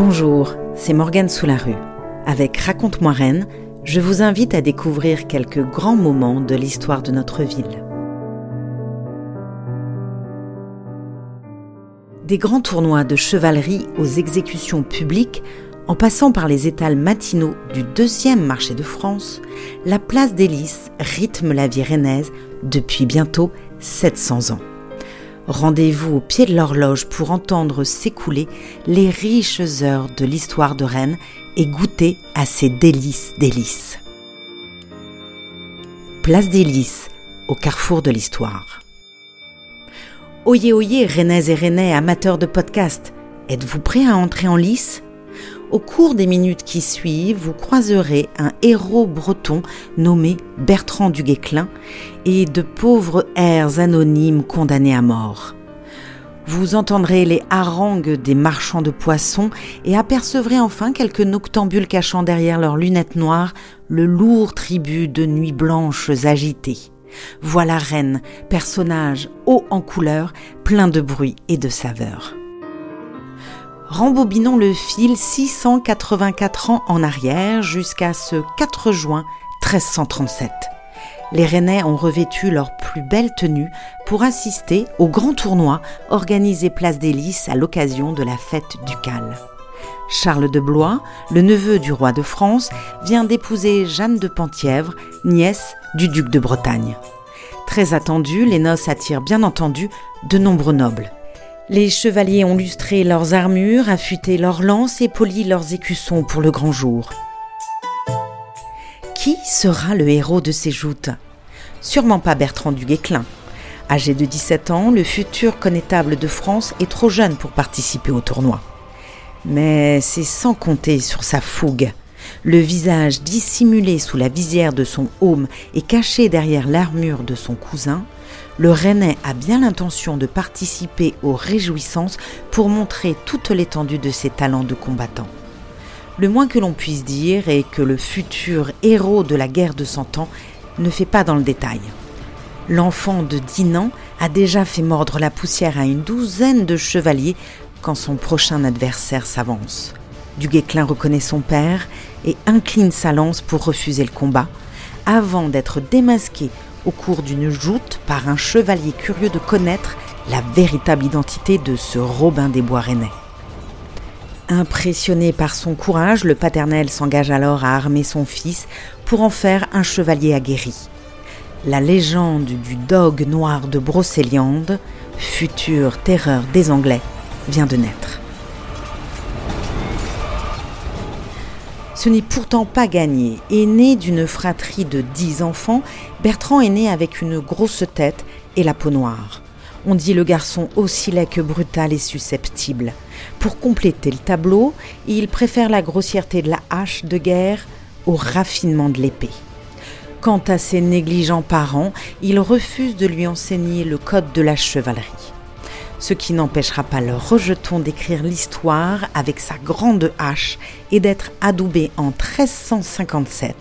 Bonjour, c'est Morgane Soularue. Avec Raconte-moi Rennes, je vous invite à découvrir quelques grands moments de l'histoire de notre ville. Des grands tournois de chevalerie aux exécutions publiques, en passant par les étals matinaux du deuxième marché de France, la place des Lys rythme la vie rennaise depuis bientôt 700 ans. Rendez-vous au pied de l'horloge pour entendre s'écouler les riches heures de l'histoire de Rennes et goûter à ces délices délices. Place des Lys, au carrefour de l'histoire. Oyez, oyez, Rennais et Rennais, amateurs de podcast, êtes-vous prêts à entrer en lice? Au cours des minutes qui suivent, vous croiserez un héros breton nommé Bertrand du Guesclin et de pauvres airs anonymes condamnés à mort. Vous entendrez les harangues des marchands de poissons et apercevrez enfin quelques noctambules cachant derrière leurs lunettes noires le lourd tribut de nuits blanches agitées. Voilà Rennes, personnage haut en couleur, plein de bruit et de saveur. Rembobinons le fil 684 ans en arrière jusqu'à ce 4 juin 1337 les Rennais ont revêtu leur plus belle tenue pour assister au grand tournoi organisé place des Lys à l'occasion de la fête ducale. Charles de Blois, le neveu du roi de France, vient d'épouser Jeanne de Penthièvre, nièce du duc de Bretagne. Très attendues, les noces attirent bien entendu de nombreux nobles. Les chevaliers ont lustré leurs armures, affûté leurs lances et poli leurs écussons pour le grand jour. Qui sera le héros de ces joutes? Sûrement pas Bertrand du Guesclin. Âgé de 17 ans, le futur connétable de France est trop jeune pour participer au tournoi. Mais c'est sans compter sur sa fougue. Le visage dissimulé sous la visière de son aume et caché derrière l'armure de son cousin, le Rennais a bien l'intention de participer aux réjouissances pour montrer toute l'étendue de ses talents de combattant. Le moins que l'on puisse dire est que le futur héros de la guerre de Cent Ans ne fait pas dans le détail. L'enfant de Dinan a déjà fait mordre la poussière à une douzaine de chevaliers quand son prochain adversaire s'avance. Du Guesclin reconnaît son père et incline sa lance pour refuser le combat, avant d'être démasqué au cours d'une joute par un chevalier curieux de connaître la véritable identité de ce Robin des Bois rennais. Impressionné par son courage, le paternel s'engage alors à armer son fils pour en faire un chevalier aguerri. La légende du dog noir de Brocéliande, future terreur des Anglais, vient de naître. Ce n'est pourtant pas gagné. Et né d'une fratrie de dix enfants, Bertrand est né avec une grosse tête et la peau noire. On dit le garçon aussi laid que brutal et susceptible. Pour compléter le tableau, il préfère la grossièreté de la hache de guerre au raffinement de l'épée. Quant à ses négligents parents, il refuse de lui enseigner le code de la chevalerie. Ce qui n'empêchera pas le rejeton d'écrire l'histoire avec sa grande hache et d'être adoubé en 1357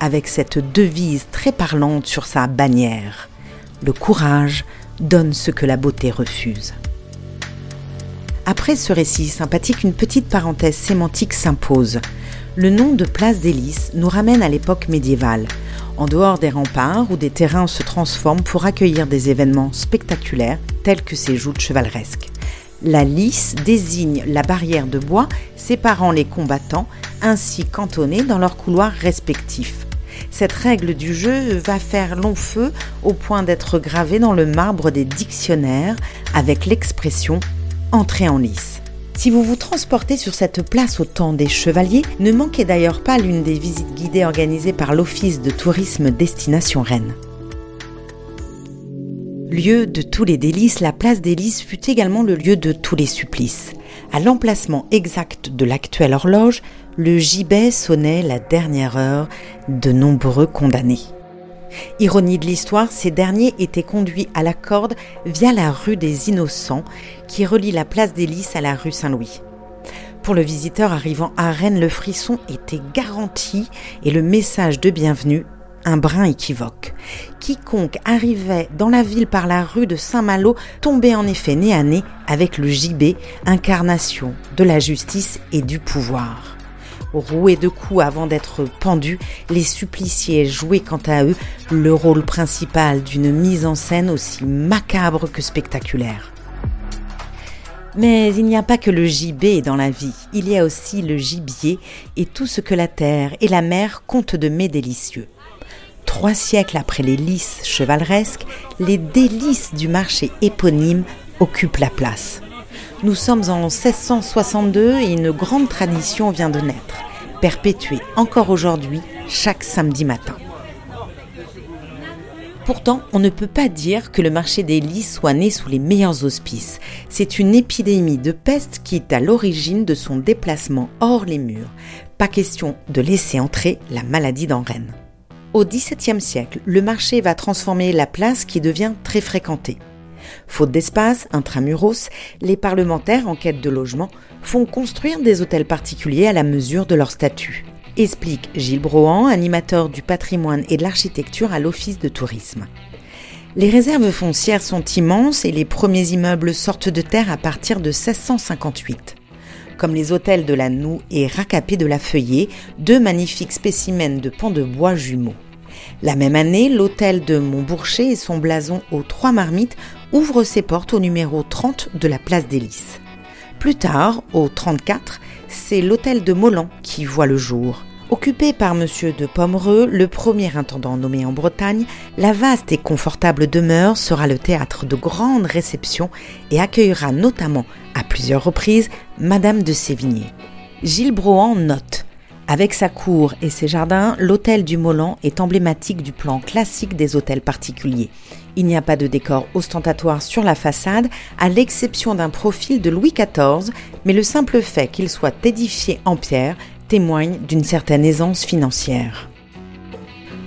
avec cette devise très parlante sur sa bannière. Le courage donne ce que la beauté refuse. Après ce récit sympathique, une petite parenthèse sémantique s'impose. Le nom de place Lys nous ramène à l'époque médiévale, en dehors des remparts où des terrains se transforment pour accueillir des événements spectaculaires tels que ces joutes chevaleresques. La lys désigne la barrière de bois séparant les combattants ainsi cantonnés dans leurs couloirs respectifs. Cette règle du jeu va faire long feu au point d'être gravée dans le marbre des dictionnaires avec l'expression Entrez en lice. Si vous vous transportez sur cette place au temps des chevaliers, ne manquez d'ailleurs pas l'une des visites guidées organisées par l'Office de tourisme Destination Rennes. Lieu de tous les délices, la place des fut également le lieu de tous les supplices. À l'emplacement exact de l'actuelle horloge, le gibet sonnait la dernière heure de nombreux condamnés. Ironie de l'histoire, ces derniers étaient conduits à la corde via la rue des Innocents, qui relie la place des Lys à la rue Saint-Louis. Pour le visiteur arrivant à Rennes, le frisson était garanti et le message de bienvenue un brin équivoque. Quiconque arrivait dans la ville par la rue de Saint-Malo tombait en effet nez à nez avec le gibet, incarnation de la justice et du pouvoir. Roués de coups avant d'être pendus, les suppliciés jouaient quant à eux le rôle principal d'une mise en scène aussi macabre que spectaculaire. Mais il n'y a pas que le gibet dans la vie, il y a aussi le gibier et tout ce que la terre et la mer comptent de mets délicieux. Trois siècles après les lices chevaleresques, les délices du marché éponyme occupent la place. Nous sommes en 1662 et une grande tradition vient de naître, perpétuée encore aujourd'hui chaque samedi matin. Pourtant, on ne peut pas dire que le marché des lys soit né sous les meilleurs auspices. C'est une épidémie de peste qui est à l'origine de son déplacement hors les murs. Pas question de laisser entrer la maladie dans Rennes. Au XVIIe siècle, le marché va transformer la place qui devient très fréquentée. Faute d'espace, intramuros, les parlementaires en quête de logement font construire des hôtels particuliers à la mesure de leur statut explique Gilles Brohan, animateur du patrimoine et de l'architecture à l'Office de tourisme. Les réserves foncières sont immenses et les premiers immeubles sortent de terre à partir de 1658. Comme les hôtels de la Noue et Racapé de la Feuillée, deux magnifiques spécimens de pans de bois jumeaux. La même année, l'hôtel de Montbourcher et son blason aux Trois Marmites ouvrent ses portes au numéro 30 de la place des. Plus tard, au 34, c'est l'hôtel de Molan qui voit le jour. Occupé par M. de Pomereux, le premier intendant nommé en Bretagne, la vaste et confortable demeure sera le théâtre de grandes réceptions et accueillera notamment, à plusieurs reprises, Madame de Sévigné. Gilles Brohan note avec sa cour et ses jardins, l'hôtel du Molan est emblématique du plan classique des hôtels particuliers. Il n'y a pas de décor ostentatoire sur la façade, à l'exception d'un profil de Louis XIV, mais le simple fait qu'il soit édifié en pierre témoigne d'une certaine aisance financière.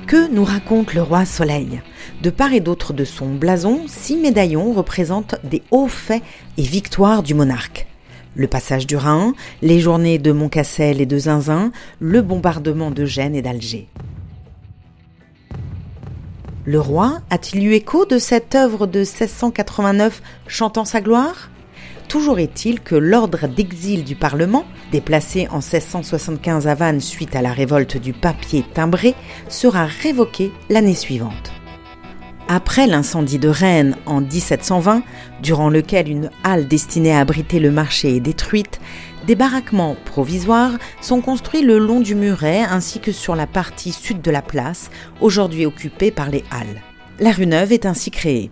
Que nous raconte le roi Soleil? De part et d'autre de son blason, six médaillons représentent des hauts faits et victoires du monarque. Le passage du Rhin, les journées de Montcassel et de Zinzin, le bombardement de Gênes et d'Alger. Le roi a-t-il eu écho de cette œuvre de 1689 chantant sa gloire? Toujours est-il que l'ordre d'exil du Parlement, déplacé en 1675 à Vannes suite à la révolte du papier timbré, sera révoqué l'année suivante. Après l'incendie de Rennes en 1720, durant lequel une halle destinée à abriter le marché est détruite, des baraquements provisoires sont construits le long du muret ainsi que sur la partie sud de la place, aujourd'hui occupée par les halles. La rue Neuve est ainsi créée.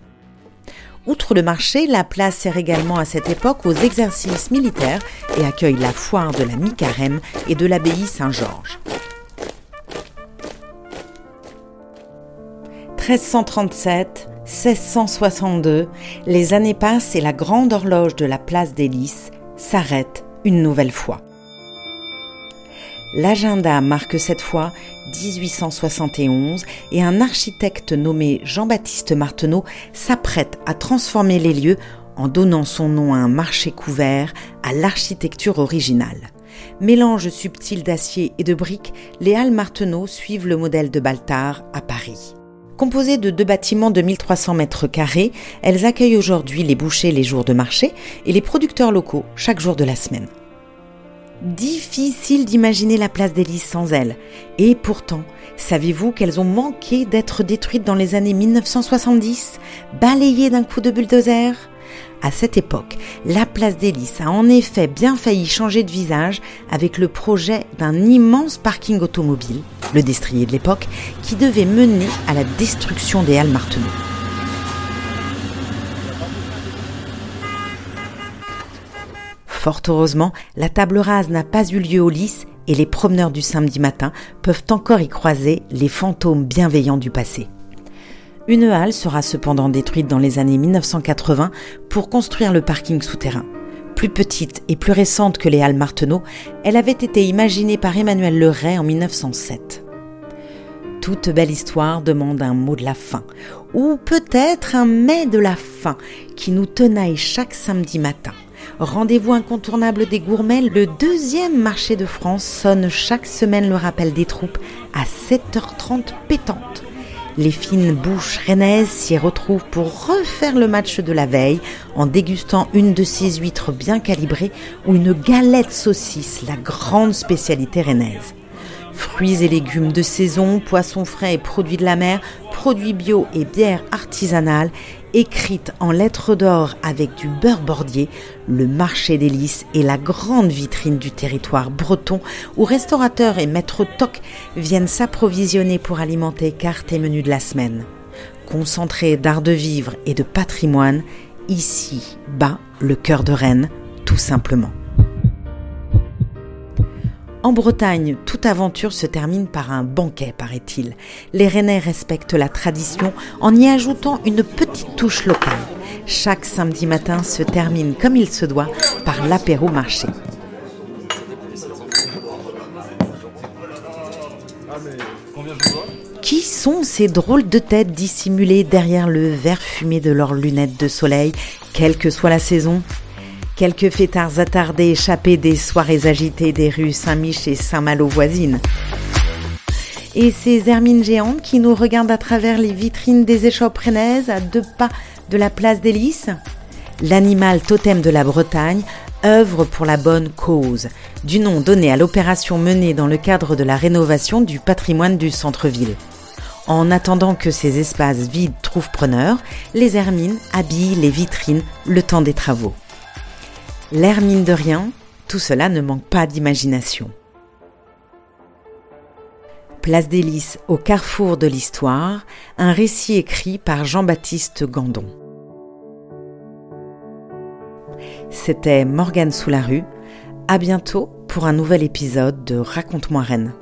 Outre le marché, la place sert également à cette époque aux exercices militaires et accueille la foire de la mi-carême et de l'abbaye Saint-Georges. 1337, 1662, les années passent et la grande horloge de la place des Lys s'arrête nouvelle fois. L'agenda marque cette fois 1871 et un architecte nommé Jean-Baptiste Marteneau s'apprête à transformer les lieux en donnant son nom à un marché couvert à l'architecture originale. Mélange subtil d'acier et de briques, les Halles Marteneau suivent le modèle de Baltard à Paris. Composées de deux bâtiments de 1300 mètres carrés, elles accueillent aujourd'hui les bouchers les jours de marché et les producteurs locaux chaque jour de la semaine. Difficile d'imaginer la place des sans elles. Et pourtant, savez-vous qu'elles ont manqué d'être détruites dans les années 1970, balayées d'un coup de bulldozer? À cette époque, la place des a en effet bien failli changer de visage avec le projet d'un immense parking automobile, le destrier de l'époque, qui devait mener à la destruction des Halles Marteneau. Fort heureusement, la table rase n'a pas eu lieu au lys et les promeneurs du samedi matin peuvent encore y croiser les fantômes bienveillants du passé. Une halle sera cependant détruite dans les années 1980 pour construire le parking souterrain. Plus petite et plus récente que les halles Marteneau, elle avait été imaginée par Emmanuel Leray en 1907. Toute belle histoire demande un mot de la fin, ou peut-être un mais de la fin qui nous tenaille chaque samedi matin Rendez-vous incontournable des gourmets, le deuxième marché de France sonne chaque semaine le rappel des troupes à 7h30 pétante. Les fines bouches rennaises s'y retrouvent pour refaire le match de la veille en dégustant une de ces huîtres bien calibrées ou une galette saucisse, la grande spécialité rennaise. Fruits et légumes de saison, poissons frais et produits de la mer, produits bio et bières artisanales, écrites en lettres d'or avec du beurre bordier, le marché des lys est la grande vitrine du territoire breton où restaurateurs et maîtres toc viennent s'approvisionner pour alimenter cartes et menus de la semaine. Concentré d'art de vivre et de patrimoine, ici bat le cœur de Rennes, tout simplement. En Bretagne, toute aventure se termine par un banquet, paraît-il. Les Rennais respectent la tradition en y ajoutant une petite touche locale. Chaque samedi matin se termine comme il se doit par l'apéro marché. Qui sont ces drôles de têtes dissimulées derrière le verre fumé de leurs lunettes de soleil, quelle que soit la saison? Quelques fêtards attardés échappés des soirées agitées des rues Saint-Mich et Saint-Malo voisines. Et ces hermines géantes qui nous regardent à travers les vitrines des échoppes rennaises à deux pas de la place des Lys L'animal totem de la Bretagne œuvre pour la bonne cause, du nom donné à l'opération menée dans le cadre de la rénovation du patrimoine du centre-ville. En attendant que ces espaces vides trouvent preneur, les hermines habillent les vitrines le temps des travaux. L'air mine de rien, tout cela ne manque pas d'imagination. Place des Lys, au carrefour de l'histoire, un récit écrit par Jean-Baptiste Gandon. C'était Morgane sous la rue. À bientôt pour un nouvel épisode de Raconte-moi Rennes.